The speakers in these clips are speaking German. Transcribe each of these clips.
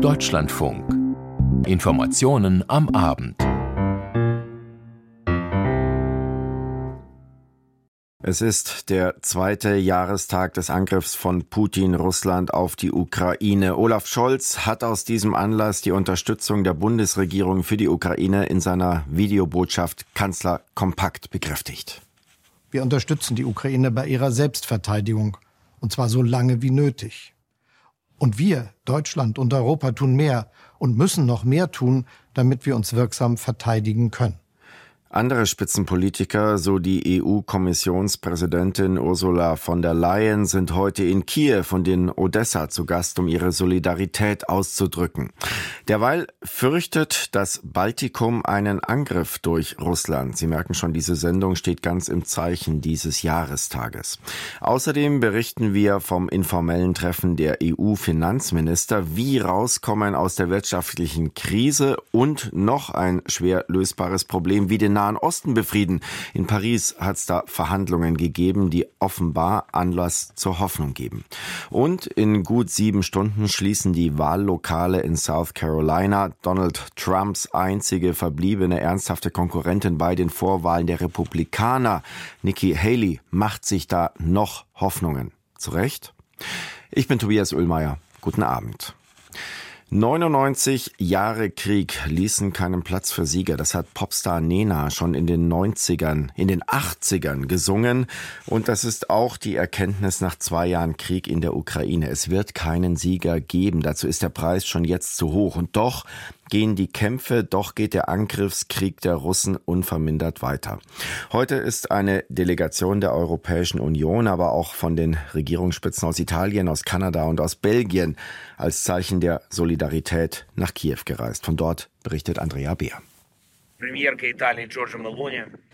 Deutschlandfunk. Informationen am Abend. Es ist der zweite Jahrestag des Angriffs von Putin Russland auf die Ukraine. Olaf Scholz hat aus diesem Anlass die Unterstützung der Bundesregierung für die Ukraine in seiner Videobotschaft Kanzler kompakt bekräftigt. Wir unterstützen die Ukraine bei ihrer Selbstverteidigung, und zwar so lange wie nötig. Und wir, Deutschland und Europa, tun mehr und müssen noch mehr tun, damit wir uns wirksam verteidigen können. Andere Spitzenpolitiker, so die EU-Kommissionspräsidentin Ursula von der Leyen, sind heute in Kiew und in Odessa zu Gast, um ihre Solidarität auszudrücken. Derweil fürchtet das Baltikum einen Angriff durch Russland. Sie merken schon, diese Sendung steht ganz im Zeichen dieses Jahrestages. Außerdem berichten wir vom informellen Treffen der EU-Finanzminister, wie rauskommen aus der wirtschaftlichen Krise und noch ein schwer lösbares Problem wie den Nahen Osten befrieden. In Paris hat es da Verhandlungen gegeben, die offenbar Anlass zur Hoffnung geben. Und in gut sieben Stunden schließen die Wahllokale in South Carolina. Donald Trumps einzige verbliebene ernsthafte Konkurrentin bei den Vorwahlen der Republikaner, Nikki Haley, macht sich da noch Hoffnungen. Zu Recht? Ich bin Tobias Ullmeier. Guten Abend. 99 Jahre Krieg ließen keinen Platz für Sieger. Das hat Popstar Nena schon in den 90ern, in den 80ern gesungen. Und das ist auch die Erkenntnis nach zwei Jahren Krieg in der Ukraine. Es wird keinen Sieger geben. Dazu ist der Preis schon jetzt zu hoch. Und doch gehen die Kämpfe, doch geht der Angriffskrieg der Russen unvermindert weiter. Heute ist eine Delegation der Europäischen Union, aber auch von den Regierungsspitzen aus Italien, aus Kanada und aus Belgien als Zeichen der Solidarität nach Kiew gereist. Von dort berichtet Andrea Beer.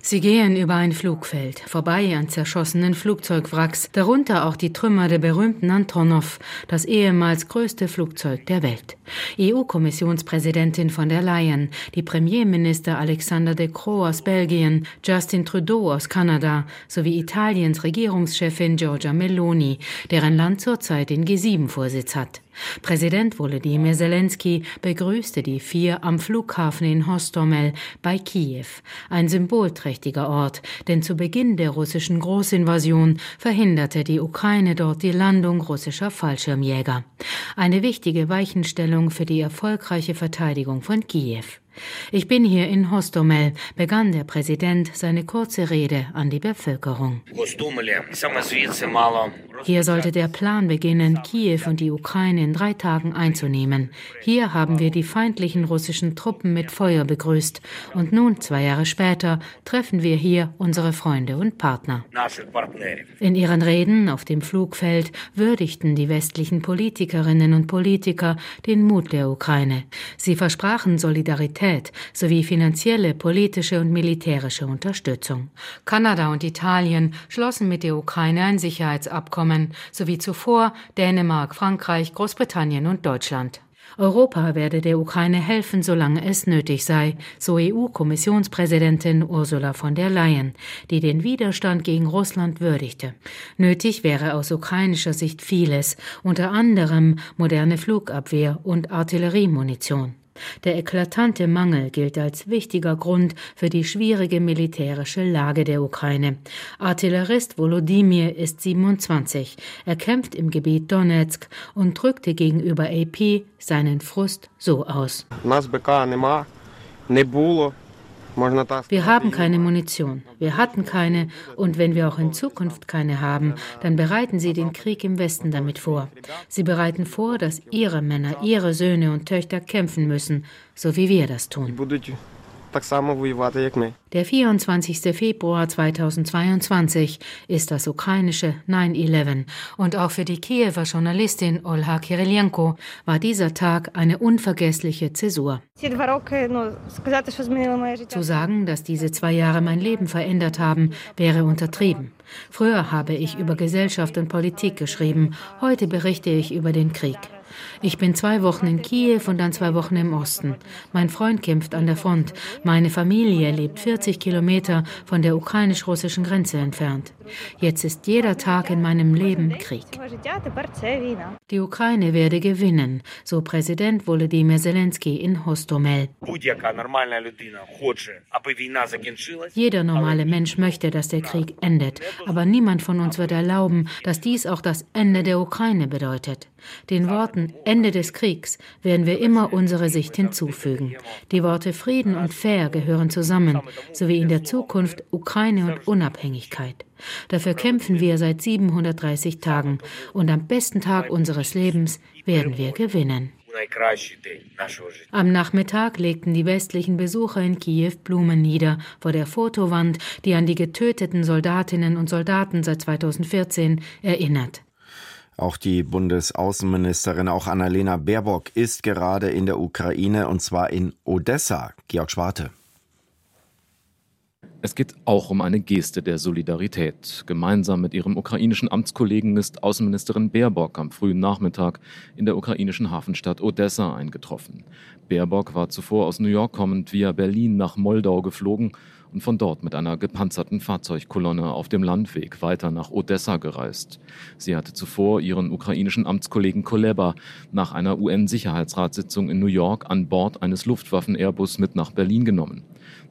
Sie gehen über ein Flugfeld, vorbei an zerschossenen Flugzeugwracks, darunter auch die Trümmer der berühmten Antonov, das ehemals größte Flugzeug der Welt. EU-Kommissionspräsidentin von der Leyen, die Premierminister Alexander de Croo aus Belgien, Justin Trudeau aus Kanada sowie Italiens Regierungschefin Giorgia Meloni, deren Land zurzeit den G7-Vorsitz hat. Präsident Volodymyr Zelensky begrüßte die vier am Flughafen in Hostomel bei Kiew, ein symbolträchtiger Ort, denn zu Beginn der russischen Großinvasion verhinderte die Ukraine dort die Landung russischer Fallschirmjäger. Eine wichtige Weichenstellung für die erfolgreiche Verteidigung von Kiew. Ich bin hier in Hostomel, begann der Präsident seine kurze Rede an die Bevölkerung. Hier sollte der Plan beginnen, Kiew und die Ukraine in drei Tagen einzunehmen. Hier haben wir die feindlichen russischen Truppen mit Feuer begrüßt. Und nun, zwei Jahre später, treffen wir hier unsere Freunde und Partner. In ihren Reden auf dem Flugfeld würdigten die westlichen Politikerinnen und Politiker den Mut der Ukraine. Sie versprachen Solidarität Solidarität sowie finanzielle, politische und militärische Unterstützung. Kanada und Italien schlossen mit der Ukraine ein Sicherheitsabkommen, sowie zuvor Dänemark, Frankreich, Großbritannien und Deutschland. Europa werde der Ukraine helfen, solange es nötig sei, so EU-Kommissionspräsidentin Ursula von der Leyen, die den Widerstand gegen Russland würdigte. Nötig wäre aus ukrainischer Sicht vieles, unter anderem moderne Flugabwehr und Artilleriemunition. Der eklatante Mangel gilt als wichtiger Grund für die schwierige militärische Lage der Ukraine. Artillerist Volodymyr ist 27. Er kämpft im Gebiet Donetsk und drückte gegenüber AP seinen Frust so aus. Wir haben keine Munition. Wir hatten keine. Und wenn wir auch in Zukunft keine haben, dann bereiten Sie den Krieg im Westen damit vor. Sie bereiten vor, dass Ihre Männer, Ihre Söhne und Töchter kämpfen müssen, so wie wir das tun так само воювати, як ми. Der 24. Februar 2022 ist das ukrainische 9-11 und auch für die Kiewer Journalistin Olha Kirillenko war dieser Tag eine unvergessliche Zäsur. Zu sagen, dass diese zwei Jahre mein Leben verändert haben, wäre untertrieben. Früher habe ich über Gesellschaft und Politik geschrieben, heute berichte ich über den Krieg. Ich bin zwei Wochen in Kiew und dann zwei Wochen im Osten. Mein Freund kämpft an der Front. Meine Familie lebt 40 Kilometer von der ukrainisch-russischen Grenze entfernt. Jetzt ist jeder Tag in meinem Leben Krieg. Die Ukraine werde gewinnen, so Präsident Volodymyr Zelensky in Hostomel. Jeder normale Mensch möchte, dass der Krieg endet, aber niemand von uns wird erlauben, dass dies auch das Ende der Ukraine bedeutet. Den Worten Ende des Kriegs werden wir immer unsere Sicht hinzufügen. Die Worte Frieden und Fair gehören zusammen, sowie in der Zukunft Ukraine und Unabhängigkeit. Dafür kämpfen wir seit 730 Tagen und am besten Tag unseres Lebens werden wir gewinnen. Am Nachmittag legten die westlichen Besucher in Kiew Blumen nieder vor der Fotowand, die an die getöteten Soldatinnen und Soldaten seit 2014 erinnert. Auch die Bundesaußenministerin, auch Annalena Baerbock, ist gerade in der Ukraine und zwar in Odessa. Georg Schwarte. Es geht auch um eine Geste der Solidarität. Gemeinsam mit ihrem ukrainischen Amtskollegen ist Außenministerin Baerbock am frühen Nachmittag in der ukrainischen Hafenstadt Odessa eingetroffen. Baerbock war zuvor aus New York kommend via Berlin nach Moldau geflogen und von dort mit einer gepanzerten Fahrzeugkolonne auf dem Landweg weiter nach Odessa gereist. Sie hatte zuvor ihren ukrainischen Amtskollegen Koleba nach einer UN-Sicherheitsratssitzung in New York an Bord eines Luftwaffen-Airbus mit nach Berlin genommen.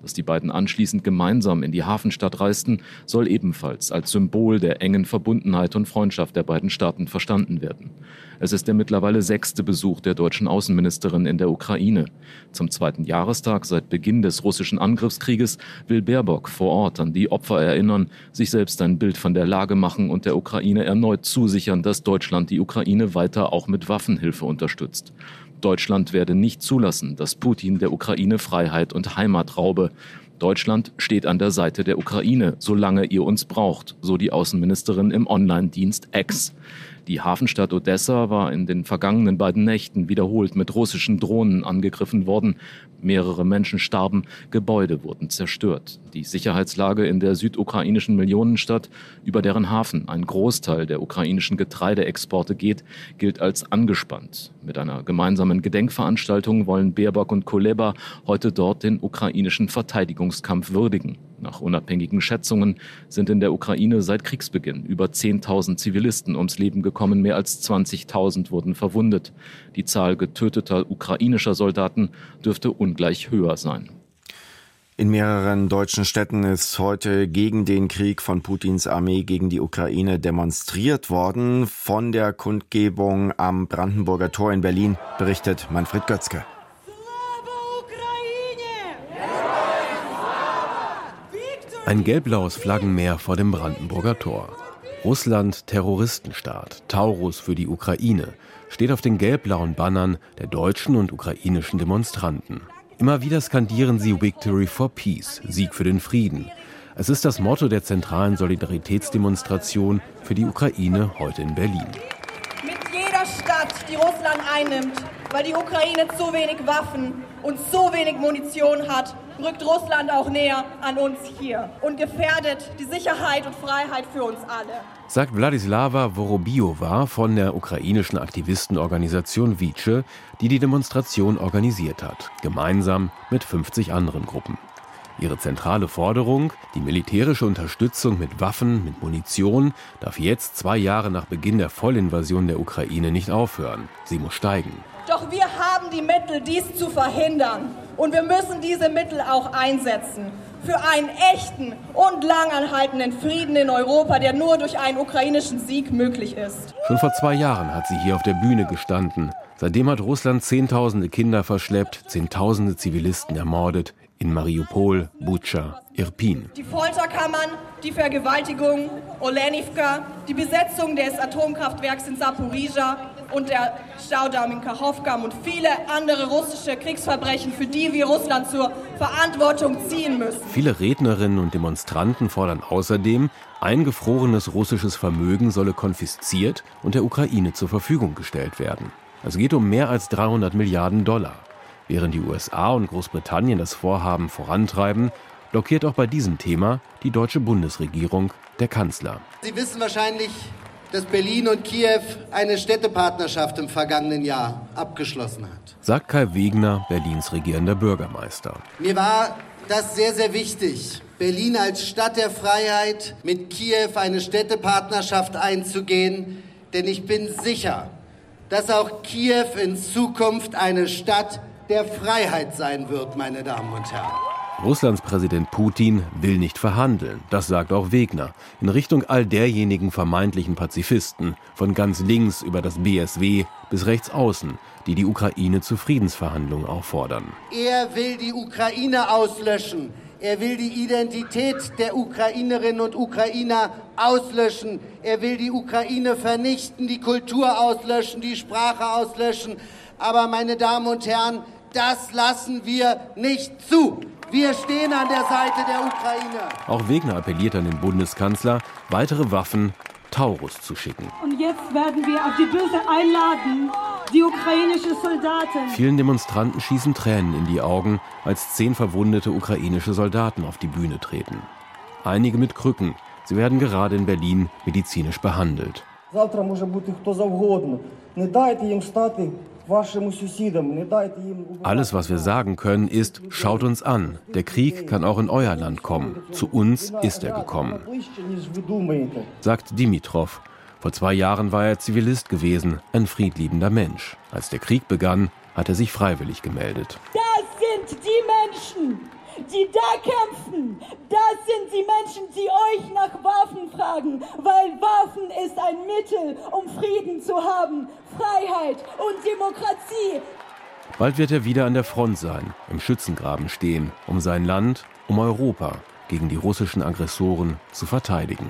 Dass die beiden anschließend gemeinsam in die Hafenstadt reisten, soll ebenfalls als Symbol der engen Verbundenheit und Freundschaft der beiden Staaten verstanden werden. Es ist der mittlerweile sechste Besuch der deutschen Außenministerin in der Ukraine. Zum zweiten Jahrestag seit Beginn des russischen Angriffskrieges will Baerbock vor Ort an die Opfer erinnern, sich selbst ein Bild von der Lage machen und der Ukraine erneut zusichern, dass Deutschland die Ukraine weiter auch mit Waffenhilfe unterstützt. Deutschland werde nicht zulassen, dass Putin der Ukraine Freiheit und Heimat raube. Deutschland steht an der Seite der Ukraine, solange ihr uns braucht, so die Außenministerin im Online-Dienst X. Die Hafenstadt Odessa war in den vergangenen beiden Nächten wiederholt mit russischen Drohnen angegriffen worden. Mehrere Menschen starben, Gebäude wurden zerstört. Die Sicherheitslage in der südukrainischen Millionenstadt, über deren Hafen ein Großteil der ukrainischen Getreideexporte geht, gilt als angespannt. Mit einer gemeinsamen Gedenkveranstaltung wollen Baerbock und Kuleba heute dort den ukrainischen Verteidigungskampf würdigen. Nach unabhängigen Schätzungen sind in der Ukraine seit Kriegsbeginn über 10.000 Zivilisten ums Leben gekommen, mehr als 20.000 wurden verwundet. Die Zahl getöteter ukrainischer Soldaten dürfte ungleich höher sein. In mehreren deutschen Städten ist heute gegen den Krieg von Putins Armee gegen die Ukraine demonstriert worden. Von der Kundgebung am Brandenburger Tor in Berlin berichtet Manfred Götzke. Ein gelb-blaues Flaggenmeer vor dem Brandenburger Tor. Russland Terroristenstaat, Taurus für die Ukraine, steht auf den gelb-blauen Bannern der deutschen und ukrainischen Demonstranten. Immer wieder skandieren sie Victory for Peace, Sieg für den Frieden. Es ist das Motto der zentralen Solidaritätsdemonstration für die Ukraine heute in Berlin. Mit jeder Stadt, die Russland einnimmt, weil die Ukraine zu wenig Waffen und zu wenig Munition hat, rückt Russland auch näher an uns hier und gefährdet die Sicherheit und Freiheit für uns alle. Sagt Wladislava Vorobiova von der ukrainischen Aktivistenorganisation Vice, die die Demonstration organisiert hat, gemeinsam mit 50 anderen Gruppen. Ihre zentrale Forderung, die militärische Unterstützung mit Waffen, mit Munition, darf jetzt zwei Jahre nach Beginn der Vollinvasion der Ukraine nicht aufhören. Sie muss steigen. Doch wir haben die Mittel, dies zu verhindern. Und wir müssen diese Mittel auch einsetzen für einen echten und langanhaltenden Frieden in Europa, der nur durch einen ukrainischen Sieg möglich ist. Schon vor zwei Jahren hat sie hier auf der Bühne gestanden. Seitdem hat Russland Zehntausende Kinder verschleppt, Zehntausende Zivilisten ermordet in Mariupol, Butscha, Irpin. Die Folterkammern, die Vergewaltigung, Olenivka, die Besetzung des Atomkraftwerks in Saporizhia und der Staudamm in Kachowka und viele andere russische Kriegsverbrechen, für die wir Russland zur Verantwortung ziehen müssen. Viele Rednerinnen und Demonstranten fordern außerdem, eingefrorenes russisches Vermögen solle konfisziert und der Ukraine zur Verfügung gestellt werden. Es geht um mehr als 300 Milliarden Dollar. Während die USA und Großbritannien das Vorhaben vorantreiben, blockiert auch bei diesem Thema die deutsche Bundesregierung der Kanzler. Sie wissen wahrscheinlich, dass Berlin und Kiew eine Städtepartnerschaft im vergangenen Jahr abgeschlossen hat. Sagt Kai Wegner, Berlins regierender Bürgermeister. Mir war das sehr, sehr wichtig, Berlin als Stadt der Freiheit mit Kiew eine Städtepartnerschaft einzugehen, denn ich bin sicher, dass auch Kiew in Zukunft eine Stadt der Freiheit sein wird, meine Damen und Herren. Russlands Präsident Putin will nicht verhandeln, das sagt auch Wegner, in Richtung all derjenigen vermeintlichen Pazifisten, von ganz links über das BSW bis rechts außen, die die Ukraine zu Friedensverhandlungen auffordern. Er will die Ukraine auslöschen. Er will die Identität der Ukrainerinnen und Ukrainer auslöschen. Er will die Ukraine vernichten, die Kultur auslöschen, die Sprache auslöschen. Aber meine Damen und Herren, das lassen wir nicht zu. Wir stehen an der Seite der Ukraine. Auch Wegner appelliert an den Bundeskanzler, weitere Waffen Taurus zu schicken. Und jetzt werden wir auf die Böse einladen, die ukrainische Soldaten. Vielen Demonstranten schießen Tränen in die Augen, als zehn verwundete ukrainische Soldaten auf die Bühne treten. Einige mit Krücken. Sie werden gerade in Berlin medizinisch behandelt. Завтра може бути хто завгодно. Не дайте їм стати alles, was wir sagen können, ist, schaut uns an. Der Krieg kann auch in euer Land kommen. Zu uns ist er gekommen. Sagt Dimitrov. Vor zwei Jahren war er Zivilist gewesen, ein friedliebender Mensch. Als der Krieg begann, hat er sich freiwillig gemeldet. Das sind die Menschen, die da kämpfen, das sind die Menschen, die euch nach Waffen fragen, weil Waffen ist ein Mittel, um Frieden zu haben, Freiheit und Demokratie. Bald wird er wieder an der Front sein, im Schützengraben stehen, um sein Land, um Europa gegen die russischen Aggressoren zu verteidigen.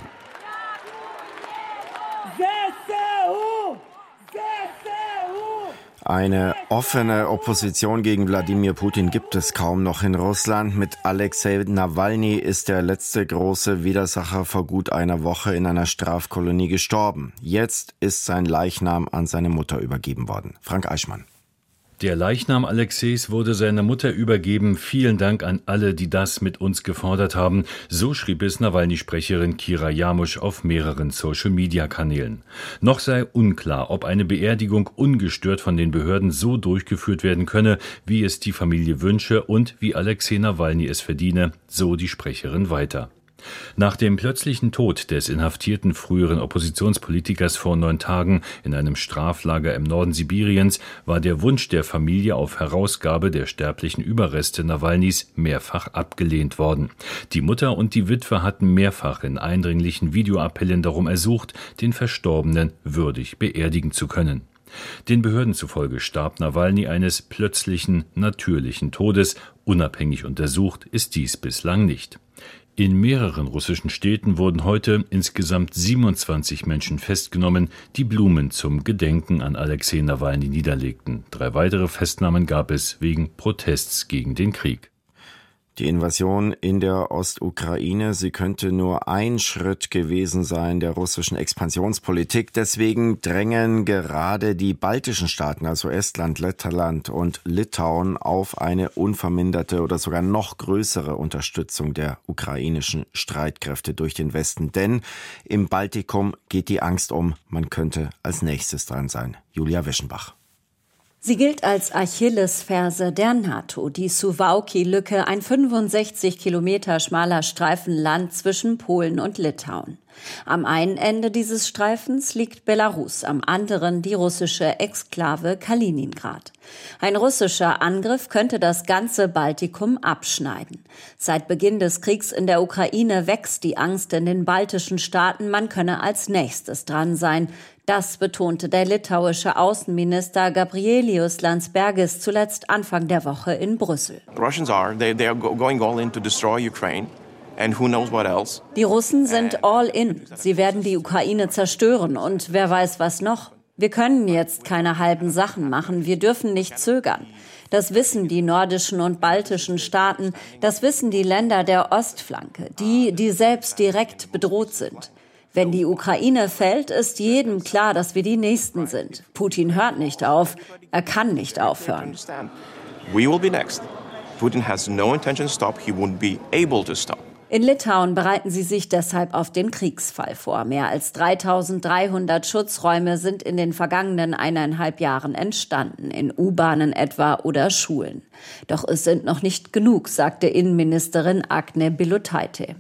Eine offene Opposition gegen Wladimir Putin gibt es kaum noch in Russland. Mit Alexei Nawalny ist der letzte große Widersacher vor gut einer Woche in einer Strafkolonie gestorben. Jetzt ist sein Leichnam an seine Mutter übergeben worden. Frank Eichmann. Der Leichnam Alexeis wurde seiner Mutter übergeben. Vielen Dank an alle, die das mit uns gefordert haben. So schrieb es Nawalny-Sprecherin Kira Jamusch auf mehreren Social-Media-Kanälen. Noch sei unklar, ob eine Beerdigung ungestört von den Behörden so durchgeführt werden könne, wie es die Familie wünsche und wie Alexei Nawalny es verdiene, so die Sprecherin weiter. Nach dem plötzlichen Tod des inhaftierten früheren Oppositionspolitikers vor neun Tagen in einem Straflager im Norden Sibiriens war der Wunsch der Familie auf Herausgabe der sterblichen Überreste Nawalnys mehrfach abgelehnt worden. Die Mutter und die Witwe hatten mehrfach in eindringlichen Videoappellen darum ersucht, den Verstorbenen würdig beerdigen zu können. Den Behörden zufolge starb Nawalny eines plötzlichen, natürlichen Todes. Unabhängig untersucht ist dies bislang nicht. In mehreren russischen Städten wurden heute insgesamt 27 Menschen festgenommen, die Blumen zum Gedenken an Alexei Nawalny niederlegten. Drei weitere Festnahmen gab es wegen Protests gegen den Krieg. Die Invasion in der Ostukraine, sie könnte nur ein Schritt gewesen sein der russischen Expansionspolitik. Deswegen drängen gerade die baltischen Staaten, also Estland, Lettland und Litauen, auf eine unverminderte oder sogar noch größere Unterstützung der ukrainischen Streitkräfte durch den Westen. Denn im Baltikum geht die Angst um, man könnte als nächstes dran sein. Julia Wischenbach. Sie gilt als Achillesferse der NATO, die Suwałki-Lücke, ein 65 Kilometer schmaler Streifen Land zwischen Polen und Litauen. Am einen Ende dieses Streifens liegt Belarus, am anderen die russische Exklave Kaliningrad. Ein russischer Angriff könnte das ganze Baltikum abschneiden. Seit Beginn des Kriegs in der Ukraine wächst die Angst in den baltischen Staaten, man könne als nächstes dran sein. Das betonte der litauische Außenminister Gabrielius Landsbergis zuletzt Anfang der Woche in Brüssel. Die Russen sind all in. Sie werden die Ukraine zerstören und wer weiß was noch. Wir können jetzt keine halben Sachen machen. Wir dürfen nicht zögern. Das wissen die nordischen und baltischen Staaten. Das wissen die Länder der Ostflanke, die, die selbst direkt bedroht sind. Wenn die Ukraine fällt, ist jedem klar, dass wir die Nächsten sind. Putin hört nicht auf. Er kann nicht aufhören. We will be next. Putin has no intention to stop. He won't be able to stop. In Litauen bereiten sie sich deshalb auf den Kriegsfall vor. Mehr als 3300 Schutzräume sind in den vergangenen eineinhalb Jahren entstanden, in U-Bahnen etwa oder Schulen. Doch es sind noch nicht genug, sagte Innenministerin Agne Bilotaite.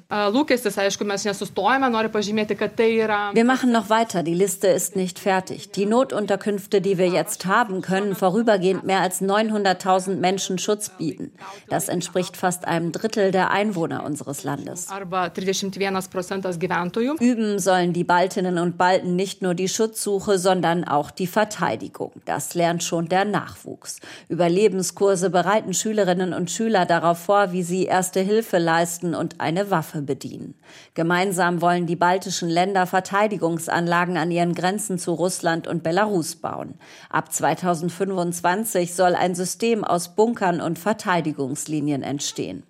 Wir machen noch weiter, die Liste ist nicht fertig. Die Notunterkünfte, die wir jetzt haben, können vorübergehend mehr als 900.000 Menschen Schutz bieten. Das entspricht fast einem Drittel der Einwohner unseres Landes. Landes. Üben sollen die Baltinnen und Balten nicht nur die Schutzsuche, sondern auch die Verteidigung. Das lernt schon der Nachwuchs. Überlebenskurse bereiten Schülerinnen und Schüler darauf vor, wie sie erste Hilfe leisten und eine Waffe bedienen. Gemeinsam wollen die baltischen Länder Verteidigungsanlagen an ihren Grenzen zu Russland und Belarus bauen. Ab 2025 soll ein System aus Bunkern und Verteidigungslinien entstehen.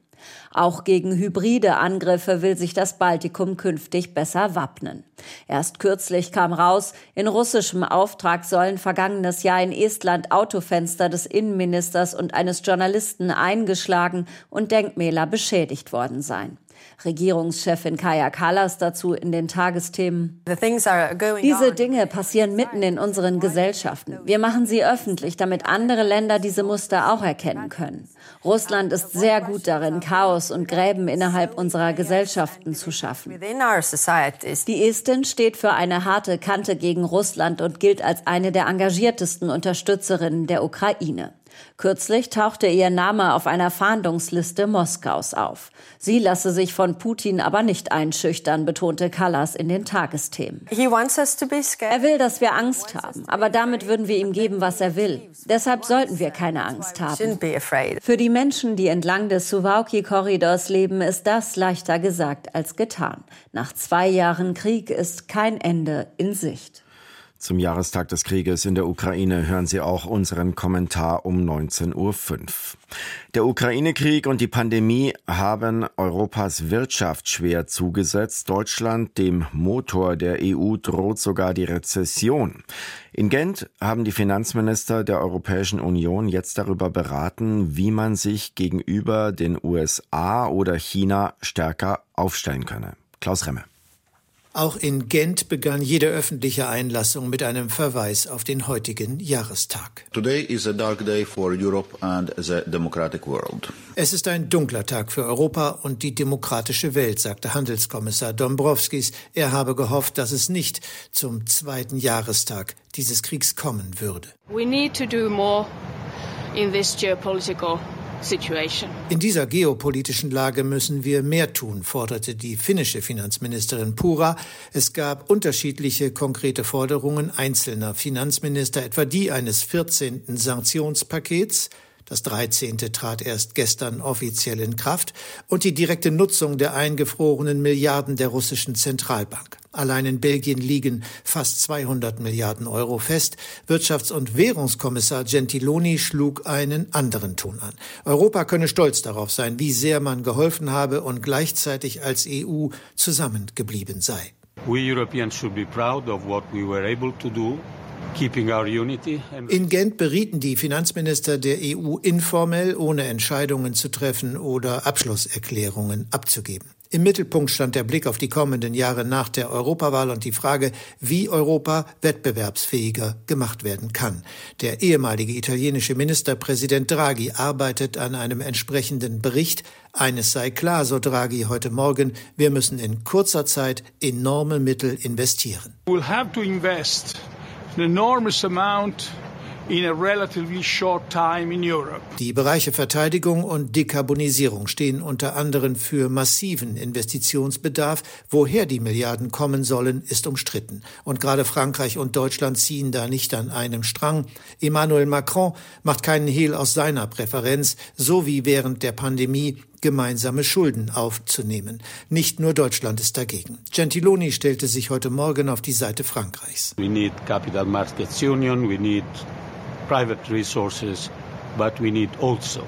Auch gegen hybride Angriffe will sich das Baltikum künftig besser wappnen. Erst kürzlich kam raus, in russischem Auftrag sollen vergangenes Jahr in Estland Autofenster des Innenministers und eines Journalisten eingeschlagen und Denkmäler beschädigt worden sein. Regierungschefin Kaya Kallas dazu in den Tagesthemen. Diese Dinge passieren mitten in unseren Gesellschaften. Wir machen sie öffentlich, damit andere Länder diese Muster auch erkennen können. Russland ist sehr gut darin, Chaos und Gräben innerhalb unserer Gesellschaften zu schaffen. Die Estin steht für eine harte Kante gegen Russland und gilt als eine der engagiertesten Unterstützerinnen der Ukraine. Kürzlich tauchte ihr Name auf einer Fahndungsliste Moskaus auf. Sie lasse sich von Putin aber nicht einschüchtern, betonte Callas in den Tagesthemen. Er will, dass wir Angst haben, aber damit würden wir ihm geben, was er will. Deshalb sollten wir keine Angst haben. Für die Menschen, die entlang des Suwałki-Korridors leben, ist das leichter gesagt als getan. Nach zwei Jahren Krieg ist kein Ende in Sicht. Zum Jahrestag des Krieges in der Ukraine hören Sie auch unseren Kommentar um 19.05 Uhr. Der Ukraine-Krieg und die Pandemie haben Europas Wirtschaft schwer zugesetzt. Deutschland, dem Motor der EU, droht sogar die Rezession. In Gent haben die Finanzminister der Europäischen Union jetzt darüber beraten, wie man sich gegenüber den USA oder China stärker aufstellen könne. Klaus Remme. Auch in Gent begann jede öffentliche Einlassung mit einem Verweis auf den heutigen Jahrestag. Es ist ein dunkler Tag für Europa und die demokratische Welt, sagte Handelskommissar Dombrovskis. Er habe gehofft, dass es nicht zum zweiten Jahrestag dieses Kriegs kommen würde. We need to do more in this geopolitical in dieser geopolitischen Lage müssen wir mehr tun, forderte die finnische Finanzministerin Pura. Es gab unterschiedliche konkrete Forderungen einzelner Finanzminister, etwa die eines 14. Sanktionspakets, das 13. trat erst gestern offiziell in Kraft und die direkte Nutzung der eingefrorenen Milliarden der russischen Zentralbank. Allein in Belgien liegen fast 200 Milliarden Euro fest. Wirtschafts- und Währungskommissar Gentiloni schlug einen anderen Ton an. Europa könne stolz darauf sein, wie sehr man geholfen habe und gleichzeitig als EU zusammengeblieben sei. We Europeans should be proud of what we were able to do in Gent berieten die Finanzminister der EU informell, ohne Entscheidungen zu treffen oder Abschlusserklärungen abzugeben. Im Mittelpunkt stand der Blick auf die kommenden Jahre nach der Europawahl und die Frage, wie Europa wettbewerbsfähiger gemacht werden kann. Der ehemalige italienische Ministerpräsident Draghi arbeitet an einem entsprechenden Bericht. Eines sei klar, so Draghi heute Morgen, wir müssen in kurzer Zeit enorme Mittel investieren. We'll die Bereiche Verteidigung und Dekarbonisierung stehen unter anderem für massiven Investitionsbedarf. Woher die Milliarden kommen sollen, ist umstritten. Und gerade Frankreich und Deutschland ziehen da nicht an einem Strang. Emmanuel Macron macht keinen Hehl aus seiner Präferenz, so wie während der Pandemie gemeinsame Schulden aufzunehmen. Nicht nur Deutschland ist dagegen. Gentiloni stellte sich heute Morgen auf die Seite Frankreichs. We need capital markets union, we need private resources, but we need also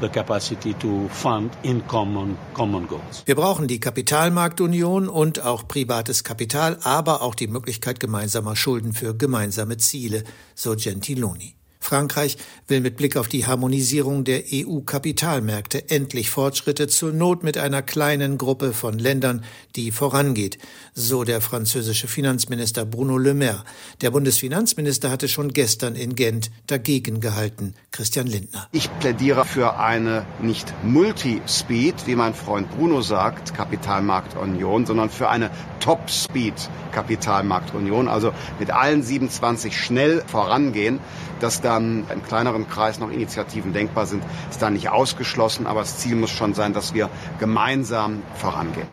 the capacity to fund in common, common goals. Wir brauchen die Kapitalmarktunion und auch privates Kapital, aber auch die Möglichkeit gemeinsamer Schulden für gemeinsame Ziele, so Gentiloni. Frankreich will mit Blick auf die Harmonisierung der EU-Kapitalmärkte endlich Fortschritte zur Not mit einer kleinen Gruppe von Ländern, die vorangeht, so der französische Finanzminister Bruno Le Maire. Der Bundesfinanzminister hatte schon gestern in Gent dagegen gehalten. Christian Lindner. Ich plädiere für eine nicht Multi-Speed, wie mein Freund Bruno sagt, Kapitalmarktunion, sondern für eine Top-Speed Kapitalmarktunion, also mit allen 27 schnell vorangehen. Dass dann im kleineren Kreis noch Initiativen denkbar sind, ist da nicht ausgeschlossen, aber das Ziel muss schon sein, dass wir gemeinsam vorangehen.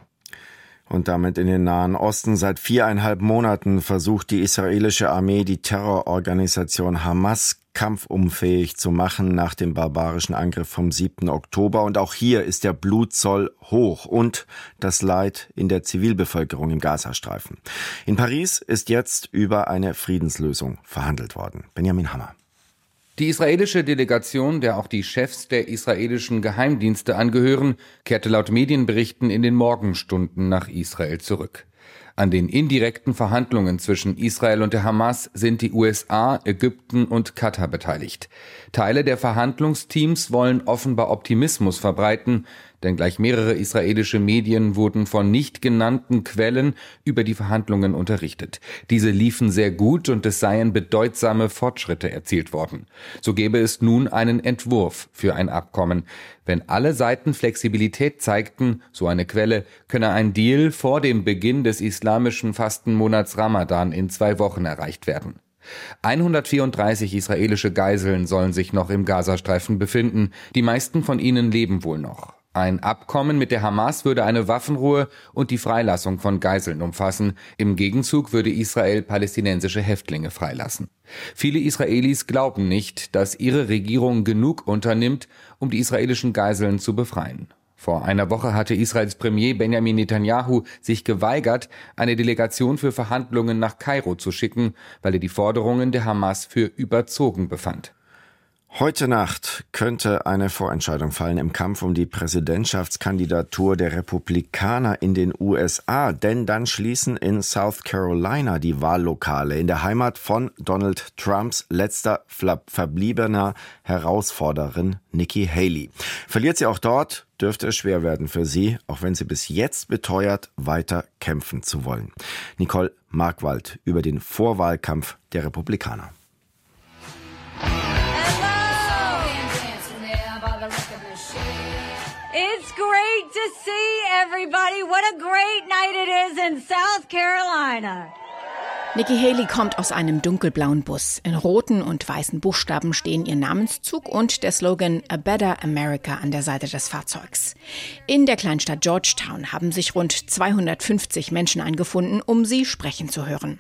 Und damit in den Nahen Osten. Seit viereinhalb Monaten versucht die israelische Armee, die Terrororganisation Hamas kampfunfähig zu machen nach dem barbarischen Angriff vom 7. Oktober. Und auch hier ist der Blutzoll hoch und das Leid in der Zivilbevölkerung im Gazastreifen. In Paris ist jetzt über eine Friedenslösung verhandelt worden. Benjamin Hammer. Die israelische Delegation, der auch die Chefs der israelischen Geheimdienste angehören, kehrte laut Medienberichten in den Morgenstunden nach Israel zurück. An den indirekten Verhandlungen zwischen Israel und der Hamas sind die USA, Ägypten und Katar beteiligt. Teile der Verhandlungsteams wollen offenbar Optimismus verbreiten, denn gleich mehrere israelische Medien wurden von nicht genannten Quellen über die Verhandlungen unterrichtet. Diese liefen sehr gut und es seien bedeutsame Fortschritte erzielt worden. So gäbe es nun einen Entwurf für ein Abkommen. Wenn alle Seiten Flexibilität zeigten, so eine Quelle, könne ein Deal vor dem Beginn des islamischen Fastenmonats Ramadan in zwei Wochen erreicht werden. 134 israelische Geiseln sollen sich noch im Gazastreifen befinden. Die meisten von ihnen leben wohl noch. Ein Abkommen mit der Hamas würde eine Waffenruhe und die Freilassung von Geiseln umfassen. Im Gegenzug würde Israel palästinensische Häftlinge freilassen. Viele Israelis glauben nicht, dass ihre Regierung genug unternimmt, um die israelischen Geiseln zu befreien. Vor einer Woche hatte Israels Premier Benjamin Netanyahu sich geweigert, eine Delegation für Verhandlungen nach Kairo zu schicken, weil er die Forderungen der Hamas für überzogen befand. Heute Nacht könnte eine Vorentscheidung fallen im Kampf um die Präsidentschaftskandidatur der Republikaner in den USA, denn dann schließen in South Carolina die Wahllokale in der Heimat von Donald Trumps letzter verbliebener Herausforderin Nikki Haley. Verliert sie auch dort, dürfte es schwer werden für sie, auch wenn sie bis jetzt beteuert, weiter kämpfen zu wollen. Nicole Markwald über den Vorwahlkampf der Republikaner. Great to see everybody. What a great night it is in South Carolina. Nikki Haley kommt aus einem dunkelblauen Bus. In roten und weißen Buchstaben stehen ihr Namenszug und der Slogan A Better America an der Seite des Fahrzeugs. In der Kleinstadt Georgetown haben sich rund 250 Menschen eingefunden, um sie sprechen zu hören.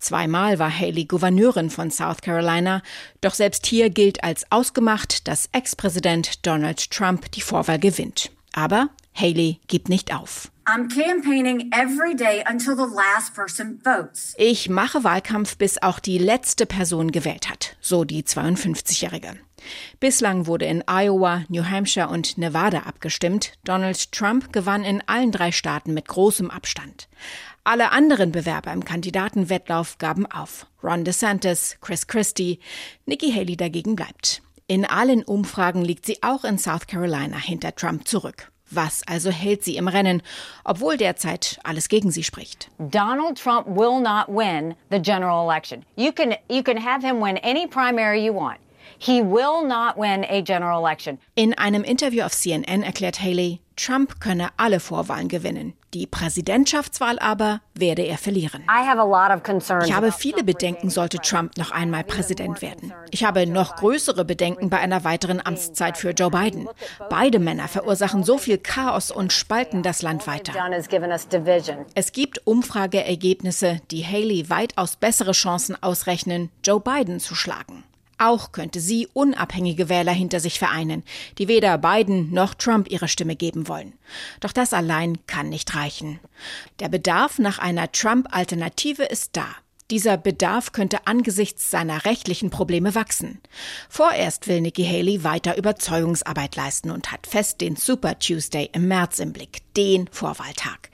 Zweimal war Haley Gouverneurin von South Carolina, doch selbst hier gilt als ausgemacht, dass Ex-Präsident Donald Trump die Vorwahl gewinnt. Aber Haley gibt nicht auf. Ich mache Wahlkampf, bis auch die letzte Person gewählt hat, so die 52-Jährige. Bislang wurde in Iowa, New Hampshire und Nevada abgestimmt. Donald Trump gewann in allen drei Staaten mit großem Abstand. Alle anderen Bewerber im Kandidatenwettlauf gaben auf. Ron DeSantis, Chris Christie, Nikki Haley dagegen bleibt. In allen Umfragen liegt sie auch in South Carolina hinter Trump zurück. Was also hält sie im Rennen, obwohl derzeit alles gegen sie spricht? Donald Trump will not win the general election. You can you can have him win any primary you want. He will not win a general election. In einem Interview auf CNN erklärt Haley, Trump könne alle Vorwahlen gewinnen. Die Präsidentschaftswahl aber werde er verlieren. Ich habe viele Bedenken, sollte Trump noch einmal Präsident werden. Ich habe noch größere Bedenken bei einer weiteren Amtszeit für Joe Biden. Beide Männer verursachen so viel Chaos und spalten das Land weiter. Es gibt Umfrageergebnisse, die Haley weitaus bessere Chancen ausrechnen, Joe Biden zu schlagen. Auch könnte sie unabhängige Wähler hinter sich vereinen, die weder Biden noch Trump ihre Stimme geben wollen. Doch das allein kann nicht reichen. Der Bedarf nach einer Trump-Alternative ist da. Dieser Bedarf könnte angesichts seiner rechtlichen Probleme wachsen. Vorerst will Nikki Haley weiter Überzeugungsarbeit leisten und hat fest den Super Tuesday im März im Blick, den Vorwahltag.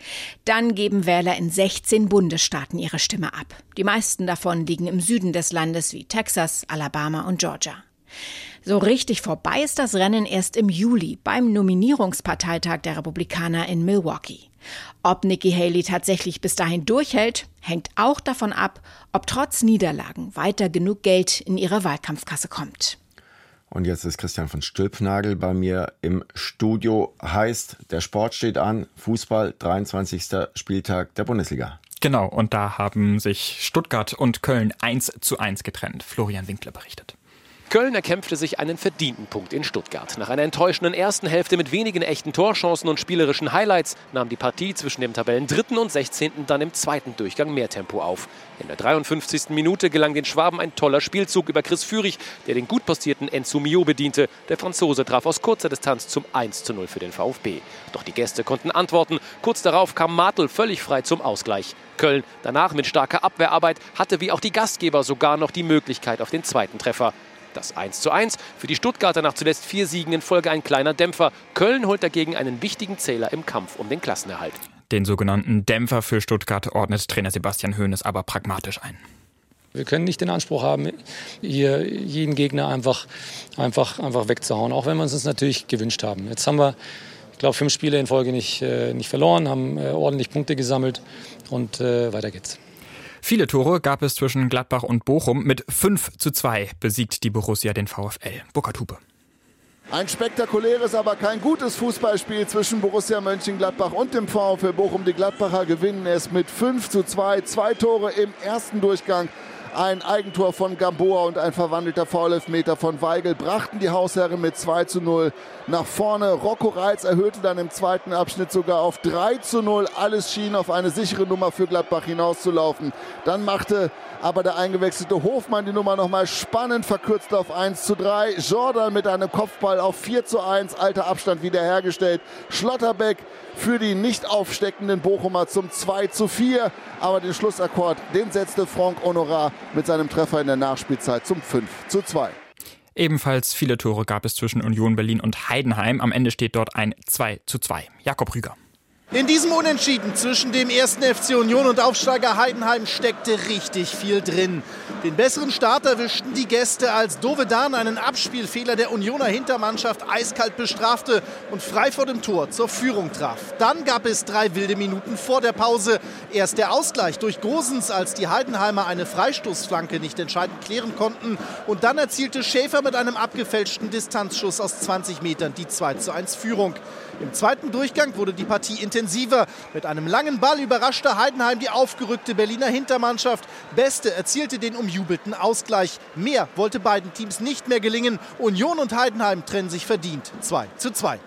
Dann geben Wähler in 16 Bundesstaaten ihre Stimme ab. Die meisten davon liegen im Süden des Landes wie Texas, Alabama und Georgia. So richtig vorbei ist das Rennen erst im Juli beim Nominierungsparteitag der Republikaner in Milwaukee. Ob Nikki Haley tatsächlich bis dahin durchhält, hängt auch davon ab, ob trotz Niederlagen weiter genug Geld in ihre Wahlkampfkasse kommt. Und jetzt ist Christian von Stülpnagel bei mir im Studio. Heißt, der Sport steht an, Fußball, 23. Spieltag der Bundesliga. Genau, und da haben sich Stuttgart und Köln 1 zu 1 getrennt. Florian Winkler berichtet. Köln erkämpfte sich einen verdienten Punkt in Stuttgart. Nach einer enttäuschenden ersten Hälfte mit wenigen echten Torchancen und spielerischen Highlights nahm die Partie zwischen dem Tabellen dritten und 16. dann im zweiten Durchgang mehr Tempo auf. In der 53. Minute gelang den Schwaben ein toller Spielzug über Chris Führig, der den gut postierten Enzo Mio bediente. Der Franzose traf aus kurzer Distanz zum 1 zu 0 für den VfB. Doch die Gäste konnten antworten. Kurz darauf kam Martel völlig frei zum Ausgleich. Köln, danach mit starker Abwehrarbeit, hatte wie auch die Gastgeber sogar noch die Möglichkeit auf den zweiten Treffer. Das 1 zu 1 für die Stuttgarter nach zuletzt vier Siegen in Folge ein kleiner Dämpfer. Köln holt dagegen einen wichtigen Zähler im Kampf um den Klassenerhalt. Den sogenannten Dämpfer für Stuttgart ordnet Trainer Sebastian Hoeneß aber pragmatisch ein. Wir können nicht den Anspruch haben, hier jeden Gegner einfach, einfach, einfach wegzuhauen, auch wenn wir uns das natürlich gewünscht haben. Jetzt haben wir, ich glaube, fünf Spiele in Folge nicht, äh, nicht verloren, haben äh, ordentlich Punkte gesammelt und äh, weiter geht's. Viele Tore gab es zwischen Gladbach und Bochum. Mit 5 zu 2 besiegt die Borussia den VfL. Burkhard Hupe. Ein spektakuläres, aber kein gutes Fußballspiel zwischen Borussia Mönchengladbach und dem VfL Bochum. Die Gladbacher gewinnen es mit 5 zu 2. Zwei Tore im ersten Durchgang ein Eigentor von Gamboa und ein verwandelter Foulelfmeter von Weigel brachten die Hausherren mit 2 zu 0 nach vorne. Rocco Reitz erhöhte dann im zweiten Abschnitt sogar auf 3 zu 0. Alles schien auf eine sichere Nummer für Gladbach hinauszulaufen. Dann machte aber der eingewechselte Hofmann die Nummer nochmal spannend verkürzt auf 1 zu 3. Jordan mit einem Kopfball auf 4 zu 1. Alter Abstand wiederhergestellt. Schlotterbeck für die nicht aufsteckenden Bochumer zum 2 zu 4. Aber den Schlussakkord, den setzte Franck Honorat mit seinem Treffer in der Nachspielzeit zum 5 zu 2. Ebenfalls viele Tore gab es zwischen Union Berlin und Heidenheim. Am Ende steht dort ein 2 zu 2. Jakob Rüger. In diesem Unentschieden zwischen dem ersten FC Union und Aufsteiger Heidenheim steckte richtig viel drin. Den besseren Start erwischten die Gäste, als Dovedan einen Abspielfehler der Unioner Hintermannschaft eiskalt bestrafte und frei vor dem Tor zur Führung traf. Dann gab es drei wilde Minuten vor der Pause. Erst der Ausgleich durch Gosens, als die Heidenheimer eine Freistoßflanke nicht entscheidend klären konnten. Und dann erzielte Schäfer mit einem abgefälschten Distanzschuss aus 20 Metern die 2 zu 1 Führung. Im zweiten Durchgang wurde die Partie intensiver. Mit einem langen Ball überraschte Heidenheim die aufgerückte Berliner Hintermannschaft. Beste erzielte den umjubelten Ausgleich. Mehr wollte beiden Teams nicht mehr gelingen. Union und Heidenheim trennen sich verdient 2 zu 2.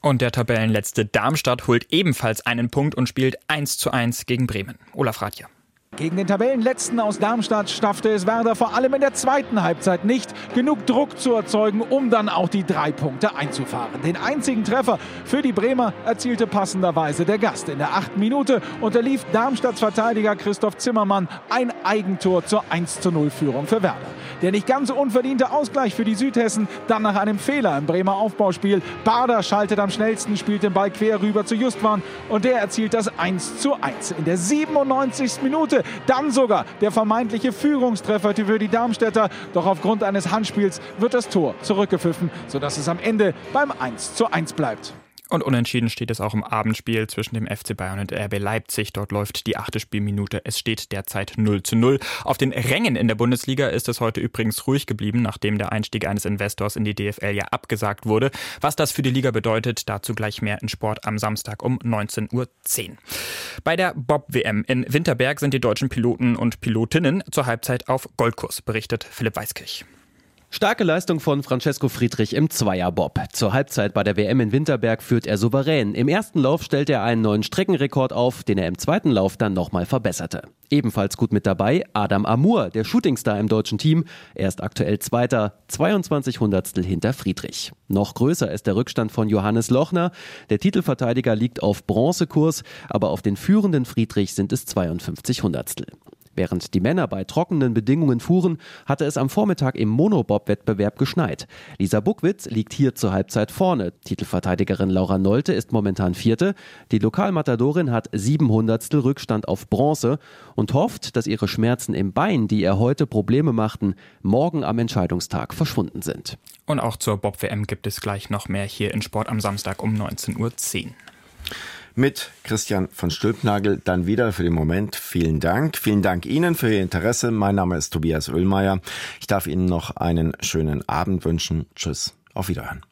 Und der Tabellenletzte Darmstadt holt ebenfalls einen Punkt und spielt 1 zu 1 gegen Bremen. Olaf Radja. Gegen den Tabellenletzten aus Darmstadt schaffte es Werder vor allem in der zweiten Halbzeit nicht, genug Druck zu erzeugen, um dann auch die drei Punkte einzufahren. Den einzigen Treffer für die Bremer erzielte passenderweise der Gast. In der achten Minute unterlief Darmstadts Verteidiger Christoph Zimmermann ein Eigentor zur 1-0 Führung für Werder. Der nicht ganz unverdiente Ausgleich für die Südhessen, dann nach einem Fehler im Bremer Aufbauspiel. Bader schaltet am schnellsten, spielt den Ball quer rüber zu Justwan und der erzielt das 1 1. In der 97. Minute dann sogar der vermeintliche Führungstreffer für die Darmstädter. Doch aufgrund eines Handspiels wird das Tor zurückgepfiffen, sodass es am Ende beim 1 zu 1 bleibt. Und unentschieden steht es auch im Abendspiel zwischen dem FC Bayern und RB Leipzig. Dort läuft die achte Spielminute. Es steht derzeit 0 zu 0. Auf den Rängen in der Bundesliga ist es heute übrigens ruhig geblieben, nachdem der Einstieg eines Investors in die DFL ja abgesagt wurde. Was das für die Liga bedeutet, dazu gleich mehr in Sport am Samstag um 19.10 Uhr. Bei der Bob-WM in Winterberg sind die deutschen Piloten und Pilotinnen zur Halbzeit auf Goldkurs, berichtet Philipp Weiskirch. Starke Leistung von Francesco Friedrich im Zweierbob. Zur Halbzeit bei der WM in Winterberg führt er souverän. Im ersten Lauf stellt er einen neuen Streckenrekord auf, den er im zweiten Lauf dann nochmal verbesserte. Ebenfalls gut mit dabei Adam Amur, der Shootingstar im deutschen Team. Er ist aktuell Zweiter, 22 Hundertstel hinter Friedrich. Noch größer ist der Rückstand von Johannes Lochner. Der Titelverteidiger liegt auf Bronzekurs, aber auf den führenden Friedrich sind es 52 Hundertstel. Während die Männer bei trockenen Bedingungen fuhren, hatte es am Vormittag im Monobob-Wettbewerb geschneit. Lisa Buckwitz liegt hier zur Halbzeit vorne. Titelverteidigerin Laura Nolte ist momentan Vierte. Die Lokalmatadorin hat sieben Hundertstel Rückstand auf Bronze und hofft, dass ihre Schmerzen im Bein, die ihr heute Probleme machten, morgen am Entscheidungstag verschwunden sind. Und auch zur Bob-WM gibt es gleich noch mehr hier in Sport am Samstag um 19.10 Uhr mit Christian von Stülpnagel dann wieder für den Moment. Vielen Dank. Vielen Dank Ihnen für Ihr Interesse. Mein Name ist Tobias Oehlmeier. Ich darf Ihnen noch einen schönen Abend wünschen. Tschüss. Auf Wiederhören.